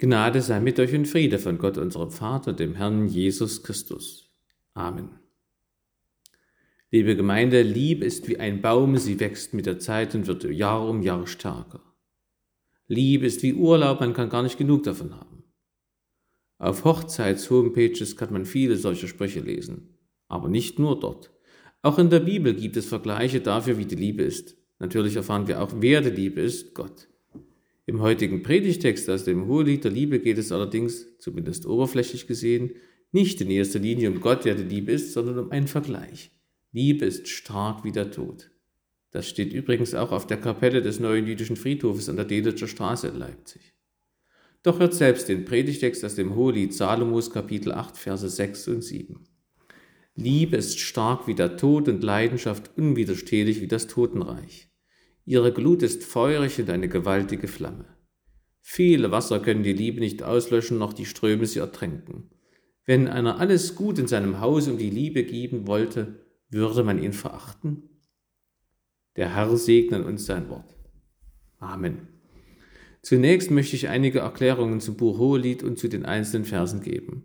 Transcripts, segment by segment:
Gnade sei mit euch und Friede von Gott, unserem Vater, dem Herrn Jesus Christus. Amen. Liebe Gemeinde, Liebe ist wie ein Baum, sie wächst mit der Zeit und wird Jahr um Jahr stärker. Liebe ist wie Urlaub, man kann gar nicht genug davon haben. Auf Hochzeits-Homepages kann man viele solche Sprüche lesen, aber nicht nur dort. Auch in der Bibel gibt es Vergleiche dafür, wie die Liebe ist. Natürlich erfahren wir auch, wer die Liebe ist, Gott. Im heutigen Predigtext aus dem Hohelied der Liebe geht es allerdings, zumindest oberflächlich gesehen, nicht in erster Linie um Gott, der die Liebe ist, sondern um einen Vergleich. Liebe ist stark wie der Tod. Das steht übrigens auch auf der Kapelle des neuen jüdischen Friedhofes an der Delitscher Straße in Leipzig. Doch hört selbst den Predigtext aus dem Hohelied Salomos Kapitel 8, Verse 6 und 7. Liebe ist stark wie der Tod und Leidenschaft unwiderstehlich wie das Totenreich. Ihre Glut ist feurig und eine gewaltige Flamme. Viele Wasser können die Liebe nicht auslöschen, noch die Ströme sie ertränken. Wenn einer alles gut in seinem Haus um die Liebe geben wollte, würde man ihn verachten? Der Herr segne uns sein Wort. Amen. Zunächst möchte ich einige Erklärungen zum Buch Hohelied und zu den einzelnen Versen geben.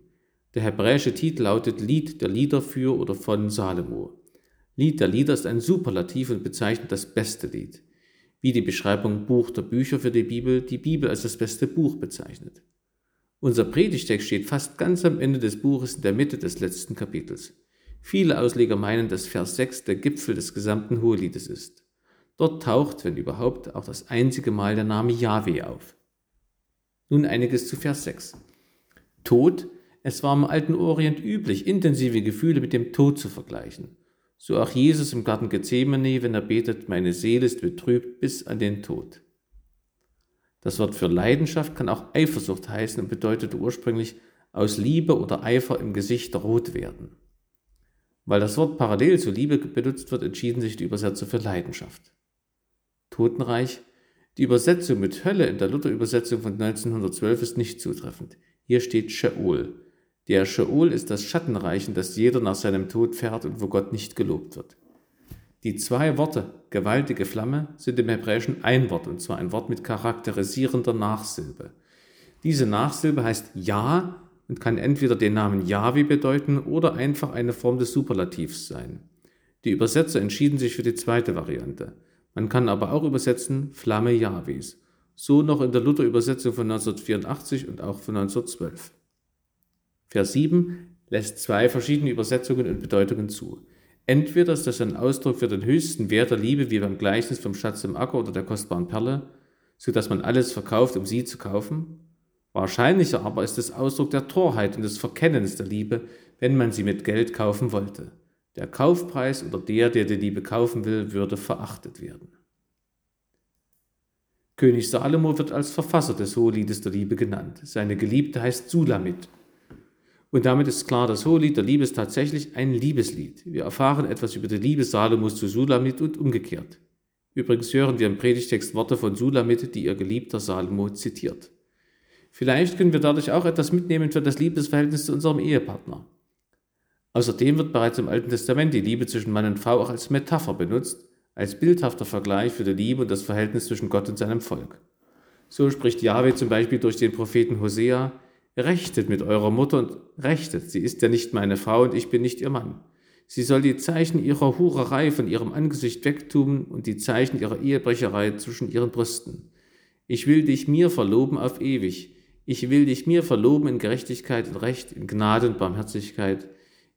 Der hebräische Titel lautet Lied der Lieder für oder von Salomo. Lied der Lieder ist ein Superlativ und bezeichnet das beste Lied wie die Beschreibung Buch der Bücher für die Bibel die Bibel als das beste Buch bezeichnet. Unser Predigtext steht fast ganz am Ende des Buches in der Mitte des letzten Kapitels. Viele Ausleger meinen, dass Vers 6 der Gipfel des gesamten Hoheliedes ist. Dort taucht, wenn überhaupt, auch das einzige Mal der Name Yahweh auf. Nun einiges zu Vers 6. Tod, es war im alten Orient üblich, intensive Gefühle mit dem Tod zu vergleichen. So auch Jesus im Garten Gethsemane, wenn er betet, meine Seele ist betrübt bis an den Tod. Das Wort für Leidenschaft kann auch Eifersucht heißen und bedeutete ursprünglich aus Liebe oder Eifer im Gesicht rot werden. Weil das Wort parallel zu Liebe benutzt wird, entschieden sich die Übersetzer für Leidenschaft. Totenreich. Die Übersetzung mit Hölle in der Luther-Übersetzung von 1912 ist nicht zutreffend. Hier steht Sheol, der Sheol ist das Schattenreich, in das jeder nach seinem Tod fährt und wo Gott nicht gelobt wird. Die zwei Worte gewaltige Flamme sind im Hebräischen ein Wort, und zwar ein Wort mit charakterisierender Nachsilbe. Diese Nachsilbe heißt Ja und kann entweder den Namen Yahweh bedeuten oder einfach eine Form des Superlativs sein. Die Übersetzer entschieden sich für die zweite Variante. Man kann aber auch übersetzen Flamme Jahwes. So noch in der Luther-Übersetzung von 1984 und auch von 1912. Vers 7 lässt zwei verschiedene Übersetzungen und Bedeutungen zu. Entweder ist das ein Ausdruck für den höchsten Wert der Liebe, wie beim Gleichnis vom Schatz im Acker oder der kostbaren Perle, so dass man alles verkauft, um sie zu kaufen. Wahrscheinlicher aber ist es Ausdruck der Torheit und des Verkennens der Liebe, wenn man sie mit Geld kaufen wollte. Der Kaufpreis oder der, der die Liebe kaufen will, würde verachtet werden. König Salomo wird als Verfasser des Hoheliedes der Liebe genannt. Seine Geliebte heißt Sulamit und damit ist klar, das Hohelied der Liebe ist tatsächlich ein Liebeslied. Wir erfahren etwas über die Liebe Salomos zu Sulamit und umgekehrt. Übrigens hören wir im Predigtext Worte von Sulamit, die ihr geliebter Salomo zitiert. Vielleicht können wir dadurch auch etwas mitnehmen für das Liebesverhältnis zu unserem Ehepartner. Außerdem wird bereits im Alten Testament die Liebe zwischen Mann und Frau auch als Metapher benutzt, als bildhafter Vergleich für die Liebe und das Verhältnis zwischen Gott und seinem Volk. So spricht Yahweh zum Beispiel durch den Propheten Hosea, Rechtet mit eurer Mutter und rechtet, sie ist ja nicht meine Frau und ich bin nicht ihr Mann. Sie soll die Zeichen ihrer Hurerei von ihrem Angesicht wegtun und die Zeichen ihrer Ehebrecherei zwischen ihren Brüsten. Ich will dich mir verloben auf ewig. Ich will dich mir verloben in Gerechtigkeit und Recht, in Gnade und Barmherzigkeit.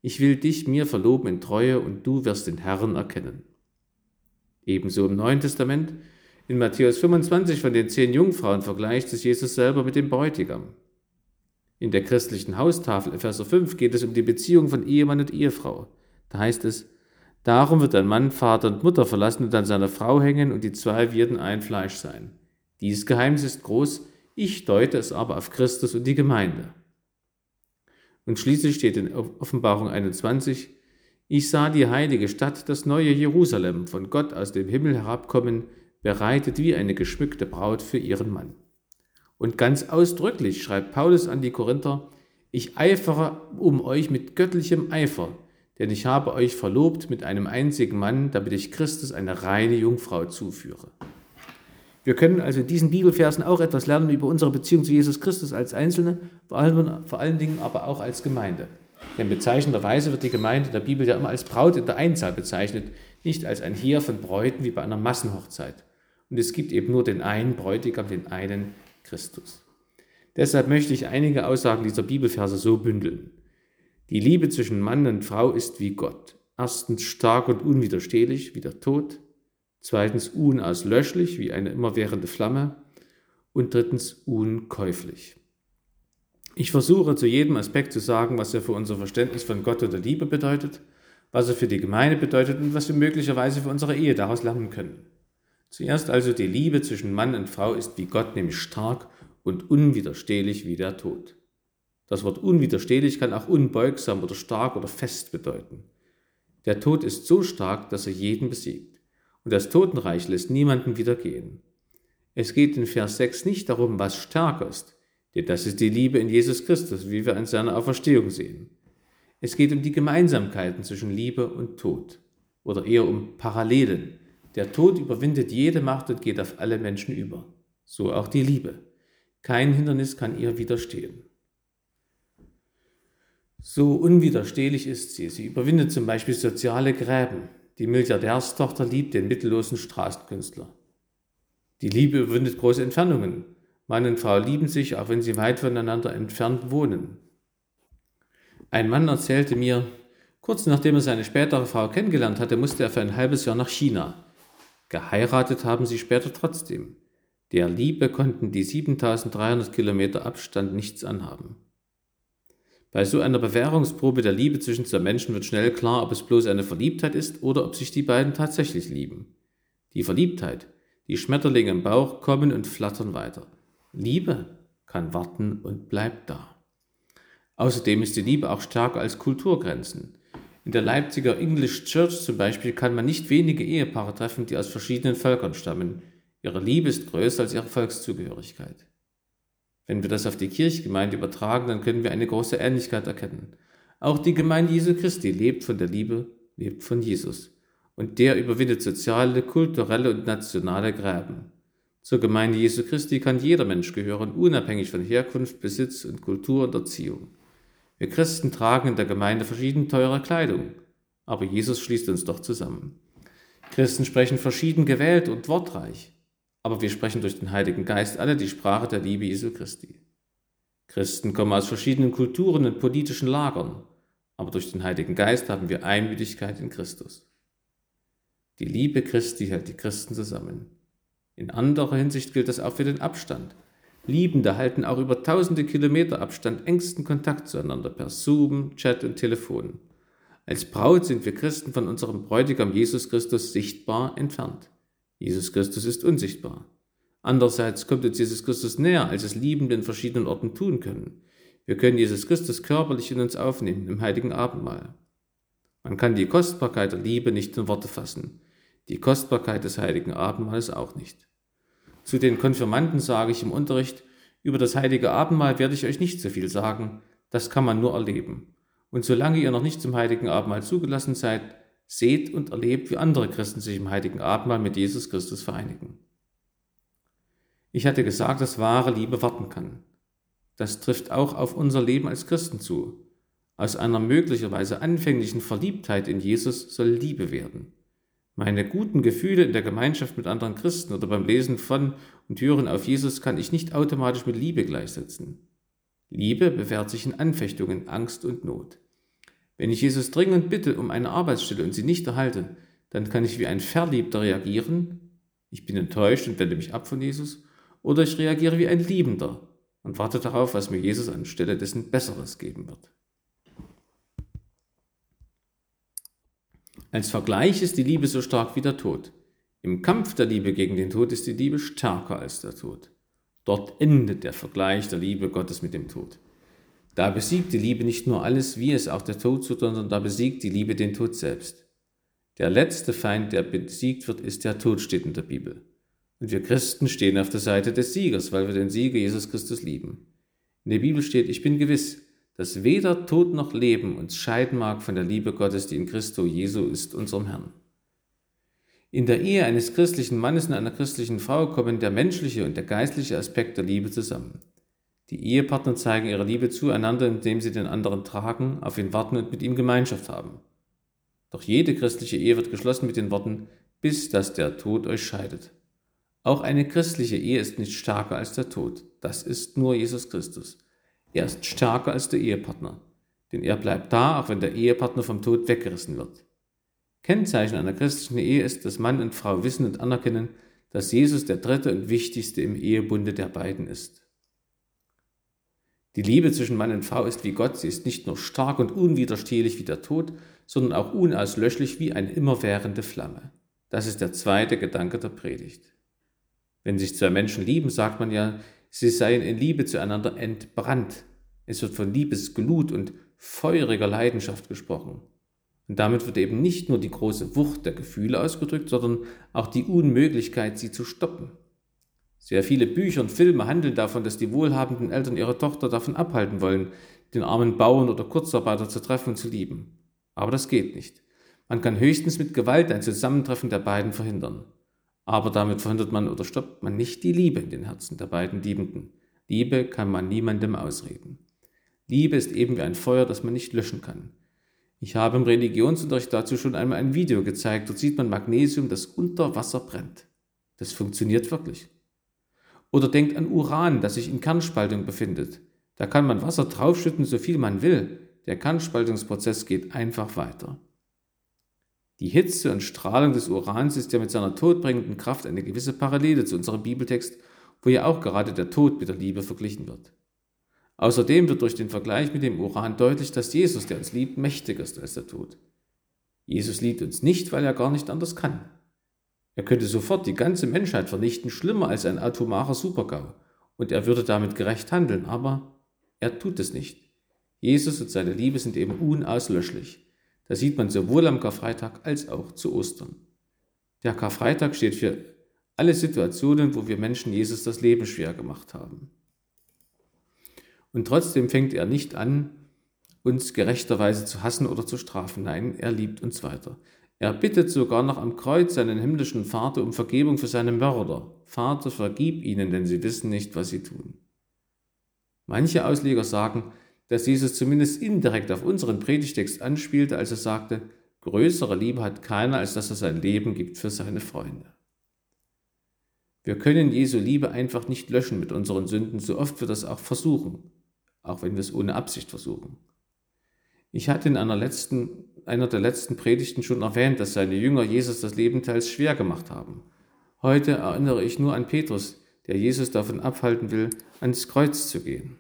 Ich will dich mir verloben in Treue und du wirst den Herrn erkennen. Ebenso im Neuen Testament, in Matthäus 25 von den zehn Jungfrauen vergleicht es Jesus selber mit dem Bräutigam. In der christlichen Haustafel Epheser 5 geht es um die Beziehung von Ehemann und Ehefrau. Da heißt es, darum wird ein Mann Vater und Mutter verlassen und an seiner Frau hängen und die zwei werden ein Fleisch sein. Dieses Geheimnis ist groß, ich deute es aber auf Christus und die Gemeinde. Und schließlich steht in Offenbarung 21, ich sah die heilige Stadt, das neue Jerusalem, von Gott aus dem Himmel herabkommen, bereitet wie eine geschmückte Braut für ihren Mann. Und ganz ausdrücklich schreibt Paulus an die Korinther, ich eifere um euch mit göttlichem Eifer, denn ich habe euch verlobt mit einem einzigen Mann, damit ich Christus eine reine Jungfrau zuführe. Wir können also in diesen Bibelversen auch etwas lernen über unsere Beziehung zu Jesus Christus als Einzelne, vor allen, vor allen Dingen aber auch als Gemeinde. Denn bezeichnenderweise wird die Gemeinde der Bibel ja immer als Braut in der Einzahl bezeichnet, nicht als ein Heer von Bräuten wie bei einer Massenhochzeit. Und es gibt eben nur den einen Bräutigam, den einen Christus. Deshalb möchte ich einige Aussagen dieser Bibelverse so bündeln. Die Liebe zwischen Mann und Frau ist wie Gott. Erstens stark und unwiderstehlich wie der Tod, zweitens unauslöschlich wie eine immerwährende Flamme und drittens unkäuflich. Ich versuche zu jedem Aspekt zu sagen, was er für unser Verständnis von Gott und der Liebe bedeutet, was er für die Gemeinde bedeutet und was wir möglicherweise für unsere Ehe daraus lernen können. Zuerst also die Liebe zwischen Mann und Frau ist wie Gott nämlich stark und unwiderstehlich wie der Tod. Das Wort unwiderstehlich kann auch unbeugsam oder stark oder fest bedeuten. Der Tod ist so stark, dass er jeden besiegt. Und das Totenreich lässt niemanden wieder gehen. Es geht in Vers 6 nicht darum, was stärker ist, denn das ist die Liebe in Jesus Christus, wie wir an seiner Auferstehung sehen. Es geht um die Gemeinsamkeiten zwischen Liebe und Tod oder eher um Parallelen. Der Tod überwindet jede Macht und geht auf alle Menschen über. So auch die Liebe. Kein Hindernis kann ihr widerstehen. So unwiderstehlich ist sie. Sie überwindet zum Beispiel soziale Gräben. Die Milliardärstochter liebt den mittellosen Straßenkünstler. Die Liebe überwindet große Entfernungen. Mann und Frau lieben sich, auch wenn sie weit voneinander entfernt wohnen. Ein Mann erzählte mir, kurz nachdem er seine spätere Frau kennengelernt hatte, musste er für ein halbes Jahr nach China. Geheiratet haben sie später trotzdem. Der Liebe konnten die 7300 Kilometer Abstand nichts anhaben. Bei so einer Bewährungsprobe der Liebe zwischen zwei Menschen wird schnell klar, ob es bloß eine Verliebtheit ist oder ob sich die beiden tatsächlich lieben. Die Verliebtheit, die Schmetterlinge im Bauch kommen und flattern weiter. Liebe kann warten und bleibt da. Außerdem ist die Liebe auch stärker als Kulturgrenzen. In der Leipziger English Church zum Beispiel kann man nicht wenige Ehepaare treffen, die aus verschiedenen Völkern stammen. Ihre Liebe ist größer als ihre Volkszugehörigkeit. Wenn wir das auf die Kirchgemeinde übertragen, dann können wir eine große Ähnlichkeit erkennen. Auch die Gemeinde Jesu Christi lebt von der Liebe, lebt von Jesus. Und der überwindet soziale, kulturelle und nationale Gräben. Zur Gemeinde Jesu Christi kann jeder Mensch gehören, unabhängig von Herkunft, Besitz und Kultur und Erziehung. Wir Christen tragen in der Gemeinde verschieden teure Kleidung, aber Jesus schließt uns doch zusammen. Christen sprechen verschieden gewählt und wortreich aber wir sprechen durch den Heiligen Geist alle die Sprache der Liebe Jesu Christi. Christen kommen aus verschiedenen Kulturen und politischen Lagern, aber durch den Heiligen Geist haben wir Einmütigkeit in Christus. Die Liebe Christi hält die Christen zusammen. In anderer Hinsicht gilt das auch für den Abstand. Liebende halten auch über tausende Kilometer Abstand engsten Kontakt zueinander per Zoom, Chat und Telefon. Als Braut sind wir Christen von unserem Bräutigam Jesus Christus sichtbar entfernt. Jesus Christus ist unsichtbar. Andererseits kommt uns Jesus Christus näher, als es Liebende in verschiedenen Orten tun können. Wir können Jesus Christus körperlich in uns aufnehmen, im heiligen Abendmahl. Man kann die Kostbarkeit der Liebe nicht in Worte fassen, die Kostbarkeit des heiligen Abendmahls auch nicht. Zu den Konfirmanden sage ich im Unterricht, über das heilige Abendmahl werde ich euch nicht so viel sagen, das kann man nur erleben. Und solange ihr noch nicht zum heiligen Abendmahl zugelassen seid, seht und erlebt, wie andere Christen sich im heiligen Abendmahl mit Jesus Christus vereinigen. Ich hatte gesagt, dass wahre Liebe warten kann. Das trifft auch auf unser Leben als Christen zu. Aus einer möglicherweise anfänglichen Verliebtheit in Jesus soll Liebe werden. Meine guten Gefühle in der Gemeinschaft mit anderen Christen oder beim Lesen von und Hören auf Jesus kann ich nicht automatisch mit Liebe gleichsetzen. Liebe bewährt sich in Anfechtungen, Angst und Not. Wenn ich Jesus dringend bitte um eine Arbeitsstelle und sie nicht erhalte, dann kann ich wie ein Verliebter reagieren, ich bin enttäuscht und wende mich ab von Jesus, oder ich reagiere wie ein Liebender und warte darauf, was mir Jesus anstelle dessen Besseres geben wird. Als Vergleich ist die Liebe so stark wie der Tod. Im Kampf der Liebe gegen den Tod ist die Liebe stärker als der Tod. Dort endet der Vergleich der Liebe Gottes mit dem Tod. Da besiegt die Liebe nicht nur alles, wie es auch der Tod tut, sondern da besiegt die Liebe den Tod selbst. Der letzte Feind, der besiegt wird, ist der Tod, steht in der Bibel. Und wir Christen stehen auf der Seite des Siegers, weil wir den Sieger Jesus Christus lieben. In der Bibel steht, ich bin gewiss, dass weder Tod noch Leben uns scheiden mag von der Liebe Gottes, die in Christo Jesu ist, unserem Herrn. In der Ehe eines christlichen Mannes und einer christlichen Frau kommen der menschliche und der geistliche Aspekt der Liebe zusammen. Die Ehepartner zeigen ihre Liebe zueinander, indem sie den anderen tragen, auf ihn warten und mit ihm Gemeinschaft haben. Doch jede christliche Ehe wird geschlossen mit den Worten, bis dass der Tod euch scheidet. Auch eine christliche Ehe ist nicht stärker als der Tod. Das ist nur Jesus Christus. Er ist stärker als der Ehepartner, denn er bleibt da, auch wenn der Ehepartner vom Tod weggerissen wird. Kennzeichen einer christlichen Ehe ist, dass Mann und Frau wissen und anerkennen, dass Jesus der dritte und wichtigste im Ehebunde der beiden ist. Die Liebe zwischen Mann und Frau ist wie Gott, sie ist nicht nur stark und unwiderstehlich wie der Tod, sondern auch unauslöschlich wie eine immerwährende Flamme. Das ist der zweite Gedanke der Predigt. Wenn sich zwei Menschen lieben, sagt man ja, sie seien in Liebe zueinander entbrannt. Es wird von Liebesglut und feuriger Leidenschaft gesprochen. Und damit wird eben nicht nur die große Wucht der Gefühle ausgedrückt, sondern auch die Unmöglichkeit, sie zu stoppen. Sehr viele Bücher und Filme handeln davon, dass die wohlhabenden Eltern ihre Tochter davon abhalten wollen, den armen Bauern oder Kurzarbeiter zu treffen und zu lieben. Aber das geht nicht. Man kann höchstens mit Gewalt ein Zusammentreffen der beiden verhindern. Aber damit verhindert man oder stoppt man nicht die Liebe in den Herzen der beiden Liebenden. Liebe kann man niemandem ausreden. Liebe ist eben wie ein Feuer, das man nicht löschen kann. Ich habe im Religionsunterricht dazu schon einmal ein Video gezeigt. Dort sieht man Magnesium, das unter Wasser brennt. Das funktioniert wirklich. Oder denkt an Uran, das sich in Kernspaltung befindet. Da kann man Wasser draufschütten, so viel man will. Der Kernspaltungsprozess geht einfach weiter. Die Hitze und Strahlung des Urans ist ja mit seiner todbringenden Kraft eine gewisse Parallele zu unserem Bibeltext, wo ja auch gerade der Tod mit der Liebe verglichen wird. Außerdem wird durch den Vergleich mit dem Uran deutlich, dass Jesus, der uns liebt, mächtiger ist als der Tod. Jesus liebt uns nicht, weil er gar nicht anders kann. Er könnte sofort die ganze Menschheit vernichten, schlimmer als ein atomarer Supergau, und er würde damit gerecht handeln, aber er tut es nicht. Jesus und seine Liebe sind eben unauslöschlich. Das sieht man sowohl am Karfreitag als auch zu Ostern. Der Karfreitag steht für alle Situationen, wo wir Menschen Jesus das Leben schwer gemacht haben. Und trotzdem fängt er nicht an, uns gerechterweise zu hassen oder zu strafen. Nein, er liebt uns weiter. Er bittet sogar noch am Kreuz seinen himmlischen Vater um Vergebung für seine Mörder. Vater, vergib ihnen, denn sie wissen nicht, was sie tun. Manche Ausleger sagen, dass Jesus zumindest indirekt auf unseren Predigtext anspielte, als er sagte, größere Liebe hat keiner, als dass er sein Leben gibt für seine Freunde. Wir können Jesu Liebe einfach nicht löschen mit unseren Sünden, so oft wir das auch versuchen auch wenn wir es ohne Absicht versuchen. Ich hatte in einer, letzten, einer der letzten Predigten schon erwähnt, dass seine Jünger Jesus das Leben teils schwer gemacht haben. Heute erinnere ich nur an Petrus, der Jesus davon abhalten will, ans Kreuz zu gehen.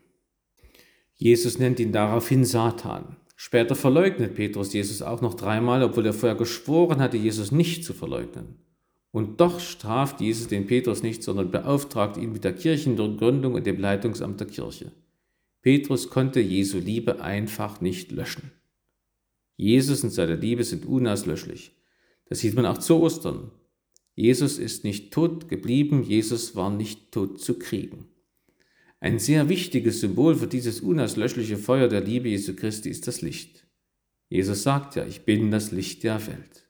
Jesus nennt ihn daraufhin Satan. Später verleugnet Petrus Jesus auch noch dreimal, obwohl er vorher geschworen hatte, Jesus nicht zu verleugnen. Und doch straft Jesus den Petrus nicht, sondern beauftragt ihn mit der Kirchengründung und dem Leitungsamt der Kirche. Petrus konnte Jesu Liebe einfach nicht löschen. Jesus und seine Liebe sind unauslöschlich. Das sieht man auch zu Ostern. Jesus ist nicht tot geblieben, Jesus war nicht tot zu kriegen. Ein sehr wichtiges Symbol für dieses unauslöschliche Feuer der Liebe Jesu Christi ist das Licht. Jesus sagt ja, ich bin das Licht der Welt.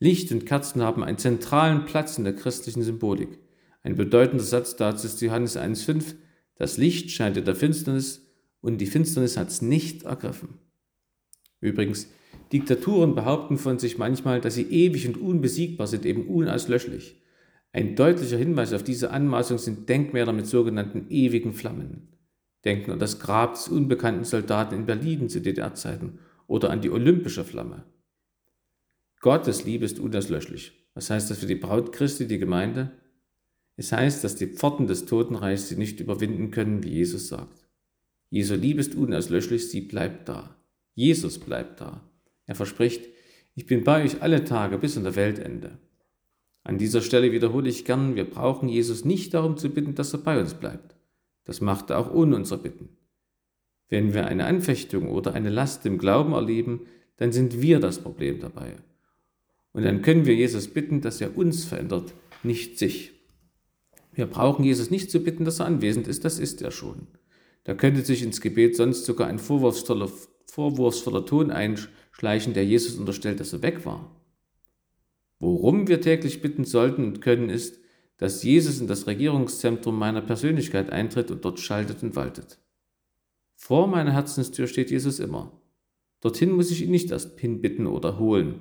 Licht und Kerzen haben einen zentralen Platz in der christlichen Symbolik. Ein bedeutender Satz dazu ist Johannes 1,5, das Licht scheint in der Finsternis und die Finsternis hat es nicht ergriffen. Übrigens, Diktaturen behaupten von sich manchmal, dass sie ewig und unbesiegbar sind, eben unauslöschlich. Ein deutlicher Hinweis auf diese Anmaßung sind Denkmäler mit sogenannten ewigen Flammen. Denken an das Grab des unbekannten Soldaten in Berlin zu DDR-Zeiten oder an die olympische Flamme. Gottes Liebe ist unauslöschlich. Was heißt das für die Braut Christi, die Gemeinde? Es heißt, dass die Pforten des Totenreichs sie nicht überwinden können, wie Jesus sagt. Jesu Liebe ist unauslöschlich, sie bleibt da. Jesus bleibt da. Er verspricht, ich bin bei euch alle Tage bis an der Weltende. An dieser Stelle wiederhole ich gern, wir brauchen Jesus nicht darum zu bitten, dass er bei uns bleibt. Das macht er auch ohne unser Bitten. Wenn wir eine Anfechtung oder eine Last im Glauben erleben, dann sind wir das Problem dabei. Und dann können wir Jesus bitten, dass er uns verändert, nicht sich. Wir brauchen Jesus nicht zu bitten, dass er anwesend ist, das ist er schon. Da könnte sich ins Gebet sonst sogar ein vorwurfsvoller, vorwurfsvoller Ton einschleichen, der Jesus unterstellt, dass er weg war. Worum wir täglich bitten sollten und können, ist, dass Jesus in das Regierungszentrum meiner Persönlichkeit eintritt und dort schaltet und waltet. Vor meiner Herzenstür steht Jesus immer. Dorthin muss ich ihn nicht erst hinbitten oder holen,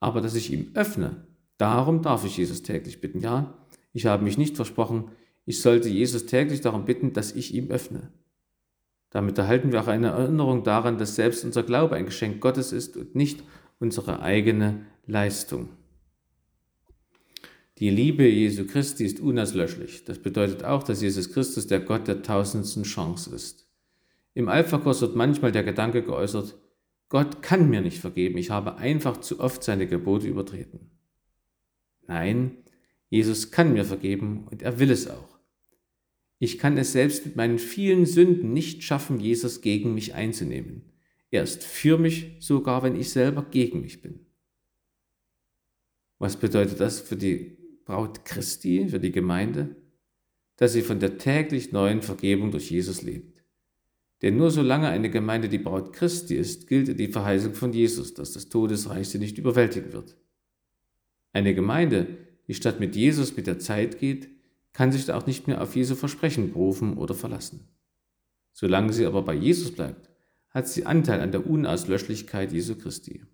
aber dass ich ihm öffne, darum darf ich Jesus täglich bitten. Ja, ich habe mich nicht versprochen, ich sollte Jesus täglich darum bitten, dass ich ihm öffne. Damit erhalten wir auch eine Erinnerung daran, dass selbst unser Glaube ein Geschenk Gottes ist und nicht unsere eigene Leistung. Die Liebe Jesu Christi ist unauslöschlich. Das bedeutet auch, dass Jesus Christus der Gott der tausendsten Chance ist. Im Alpha-Kurs wird manchmal der Gedanke geäußert, Gott kann mir nicht vergeben, ich habe einfach zu oft seine Gebote übertreten. Nein, Jesus kann mir vergeben und er will es auch. Ich kann es selbst mit meinen vielen Sünden nicht schaffen, Jesus gegen mich einzunehmen. Er ist für mich, sogar wenn ich selber gegen mich bin. Was bedeutet das für die Braut Christi, für die Gemeinde? Dass sie von der täglich neuen Vergebung durch Jesus lebt. Denn nur solange eine Gemeinde die Braut Christi ist, gilt die Verheißung von Jesus, dass das Todesreich sie nicht überwältigen wird. Eine Gemeinde, die statt mit Jesus mit der Zeit geht, kann sich auch nicht mehr auf Jesu Versprechen berufen oder verlassen. Solange sie aber bei Jesus bleibt, hat sie Anteil an der Unauslöschlichkeit Jesu Christi.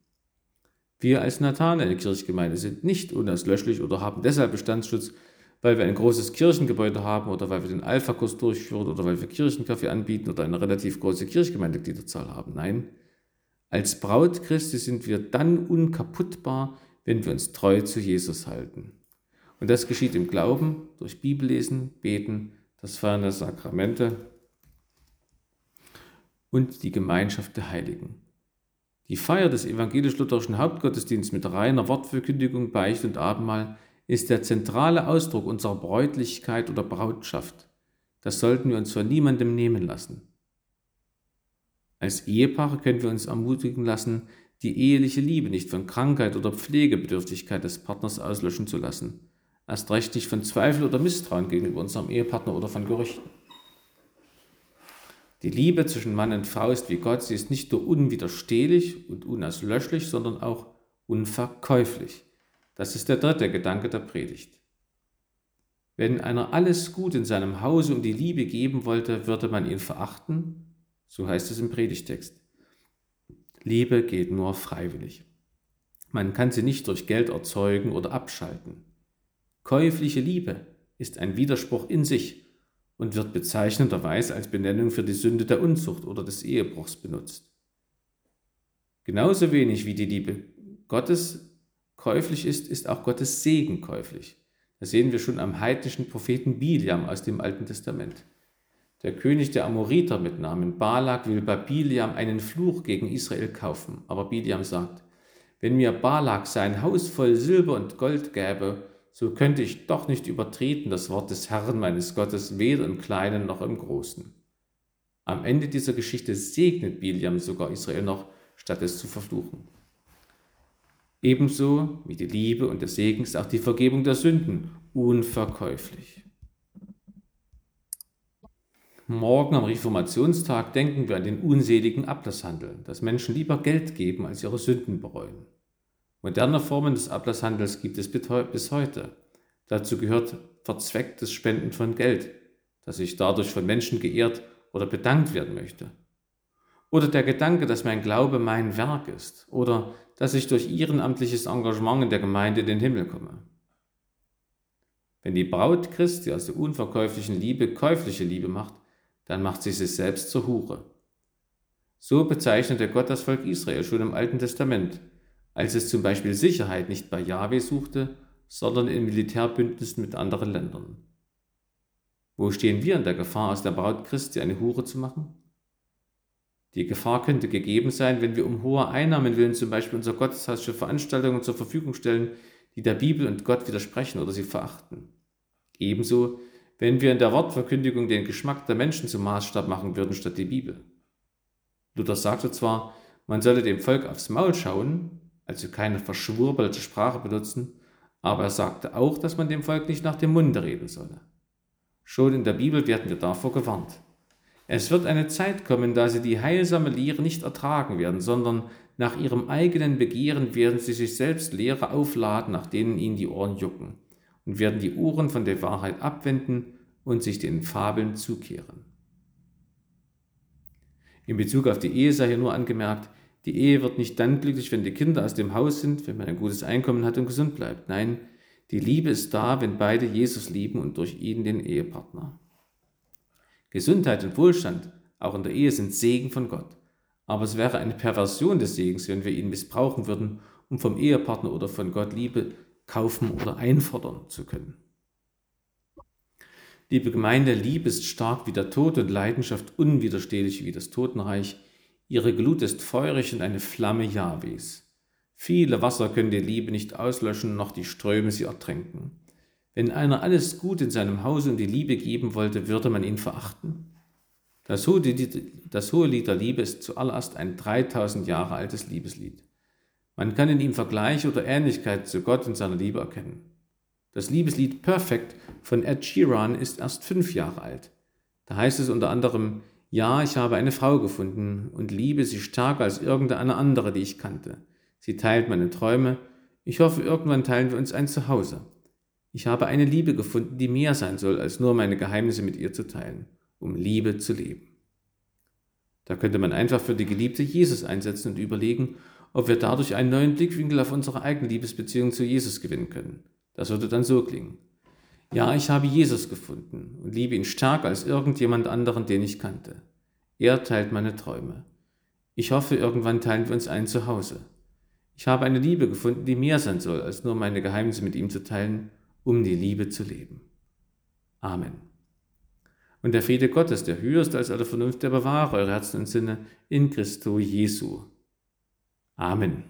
Wir als Nathan, eine Kirchgemeinde, sind nicht unauslöschlich oder haben deshalb Bestandsschutz, weil wir ein großes Kirchengebäude haben oder weil wir den Alpha-Kurs durchführen oder weil wir Kirchenkaffee anbieten oder eine relativ große Kirchgemeindegliederzahl haben. Nein, als Braut Christi sind wir dann unkaputtbar, wenn wir uns treu zu Jesus halten. Und das geschieht im Glauben, durch Bibellesen, Beten, das Feiern der Sakramente und die Gemeinschaft der Heiligen. Die Feier des evangelisch-lutherischen Hauptgottesdienstes mit reiner Wortverkündigung, Beicht und Abendmahl ist der zentrale Ausdruck unserer Bräutlichkeit oder Brautschaft. Das sollten wir uns von niemandem nehmen lassen. Als Ehepaare können wir uns ermutigen lassen, die eheliche Liebe nicht von Krankheit oder Pflegebedürftigkeit des Partners auslöschen zu lassen, erst recht nicht von Zweifel oder Misstrauen gegenüber unserem Ehepartner oder von Gerüchten. Die Liebe zwischen Mann und Frau ist wie Gott, sie ist nicht nur unwiderstehlich und unauslöschlich, sondern auch unverkäuflich. Das ist der dritte Gedanke der Predigt. Wenn einer alles gut in seinem Hause um die Liebe geben wollte, würde man ihn verachten, so heißt es im Predigtext. Liebe geht nur freiwillig. Man kann sie nicht durch Geld erzeugen oder abschalten. Käufliche Liebe ist ein Widerspruch in sich und wird bezeichnenderweise als Benennung für die Sünde der Unzucht oder des Ehebruchs benutzt. Genauso wenig wie die Liebe Gottes käuflich ist, ist auch Gottes Segen käuflich. Das sehen wir schon am heidnischen Propheten Biliam aus dem Alten Testament. Der König der Amoriter mit Namen Balak will bei Biliam einen Fluch gegen Israel kaufen. Aber Biliam sagt, wenn mir Balak sein Haus voll Silber und Gold gäbe, so könnte ich doch nicht übertreten das Wort des Herrn meines Gottes, weder im Kleinen noch im Großen. Am Ende dieser Geschichte segnet Biliam sogar Israel noch, statt es zu verfluchen. Ebenso wie die Liebe und der Segen ist auch die Vergebung der Sünden unverkäuflich. Morgen am Reformationstag denken wir an den unseligen Ablasshandel, dass Menschen lieber Geld geben, als ihre Sünden bereuen. Moderne Formen des Ablasshandels gibt es bis heute. Dazu gehört verzwecktes Spenden von Geld, das sich dadurch von Menschen geehrt oder bedankt werden möchte. Oder der Gedanke, dass mein Glaube mein Werk ist. Oder dass ich durch ehrenamtliches Engagement in der Gemeinde in den Himmel komme. Wenn die Braut Christi aus der unverkäuflichen Liebe käufliche Liebe macht, dann macht sie sich selbst zur Hure. So bezeichnete Gott das Volk Israel schon im Alten Testament, als es zum Beispiel Sicherheit nicht bei Jahwe suchte, sondern in Militärbündnissen mit anderen Ländern. Wo stehen wir in der Gefahr, aus der Braut Christi eine Hure zu machen? Die Gefahr könnte gegeben sein, wenn wir um hohe Einnahmen willen zum Beispiel unser Gotteshaus für Veranstaltungen zur Verfügung stellen, die der Bibel und Gott widersprechen oder sie verachten. Ebenso, wenn wir in der Wortverkündigung den Geschmack der Menschen zum Maßstab machen würden statt die Bibel. Luther sagte zwar, man solle dem Volk aufs Maul schauen, also keine verschwurbelte Sprache benutzen, aber er sagte auch, dass man dem Volk nicht nach dem Munde reden solle. Schon in der Bibel werden wir davor gewarnt. Es wird eine Zeit kommen, da sie die heilsame Lehre nicht ertragen werden, sondern nach ihrem eigenen Begehren werden sie sich selbst Lehre aufladen, nach denen ihnen die Ohren jucken, und werden die Ohren von der Wahrheit abwenden und sich den Fabeln zukehren. In Bezug auf die Ehe sei hier nur angemerkt, die Ehe wird nicht dann glücklich, wenn die Kinder aus dem Haus sind, wenn man ein gutes Einkommen hat und gesund bleibt. Nein, die Liebe ist da, wenn beide Jesus lieben und durch ihn den Ehepartner. Gesundheit und Wohlstand, auch in der Ehe, sind Segen von Gott. Aber es wäre eine Perversion des Segens, wenn wir ihn missbrauchen würden, um vom Ehepartner oder von Gott Liebe kaufen oder einfordern zu können. Liebe Gemeinde, Liebe ist stark wie der Tod und Leidenschaft unwiderstehlich wie das Totenreich. Ihre Glut ist feurig und eine Flamme Jahwes. Viele Wasser können die Liebe nicht auslöschen, noch die Ströme sie ertränken. Wenn einer alles Gut in seinem Hause und die Liebe geben wollte, würde man ihn verachten? Das hohe, das hohe Lied der Liebe ist zuallererst ein 3000 Jahre altes Liebeslied. Man kann in ihm Vergleich oder Ähnlichkeit zu Gott und seiner Liebe erkennen. Das Liebeslied Perfect von Ed Sheeran ist erst fünf Jahre alt. Da heißt es unter anderem, ja, ich habe eine Frau gefunden und liebe sie stärker als irgendeine andere, die ich kannte. Sie teilt meine Träume. Ich hoffe, irgendwann teilen wir uns ein Zuhause. Ich habe eine Liebe gefunden, die mehr sein soll, als nur meine Geheimnisse mit ihr zu teilen, um Liebe zu leben. Da könnte man einfach für die Geliebte Jesus einsetzen und überlegen, ob wir dadurch einen neuen Blickwinkel auf unsere eigene Liebesbeziehung zu Jesus gewinnen können. Das würde dann so klingen. Ja, ich habe Jesus gefunden und liebe ihn stärker als irgendjemand anderen, den ich kannte. Er teilt meine Träume. Ich hoffe, irgendwann teilen wir uns ein Zuhause. Ich habe eine Liebe gefunden, die mehr sein soll, als nur meine Geheimnisse mit ihm zu teilen, um die Liebe zu leben. Amen. Und der Friede Gottes, der höher ist als alle Vernunft, der bewahre eure Herzen und Sinne in Christo Jesu. Amen.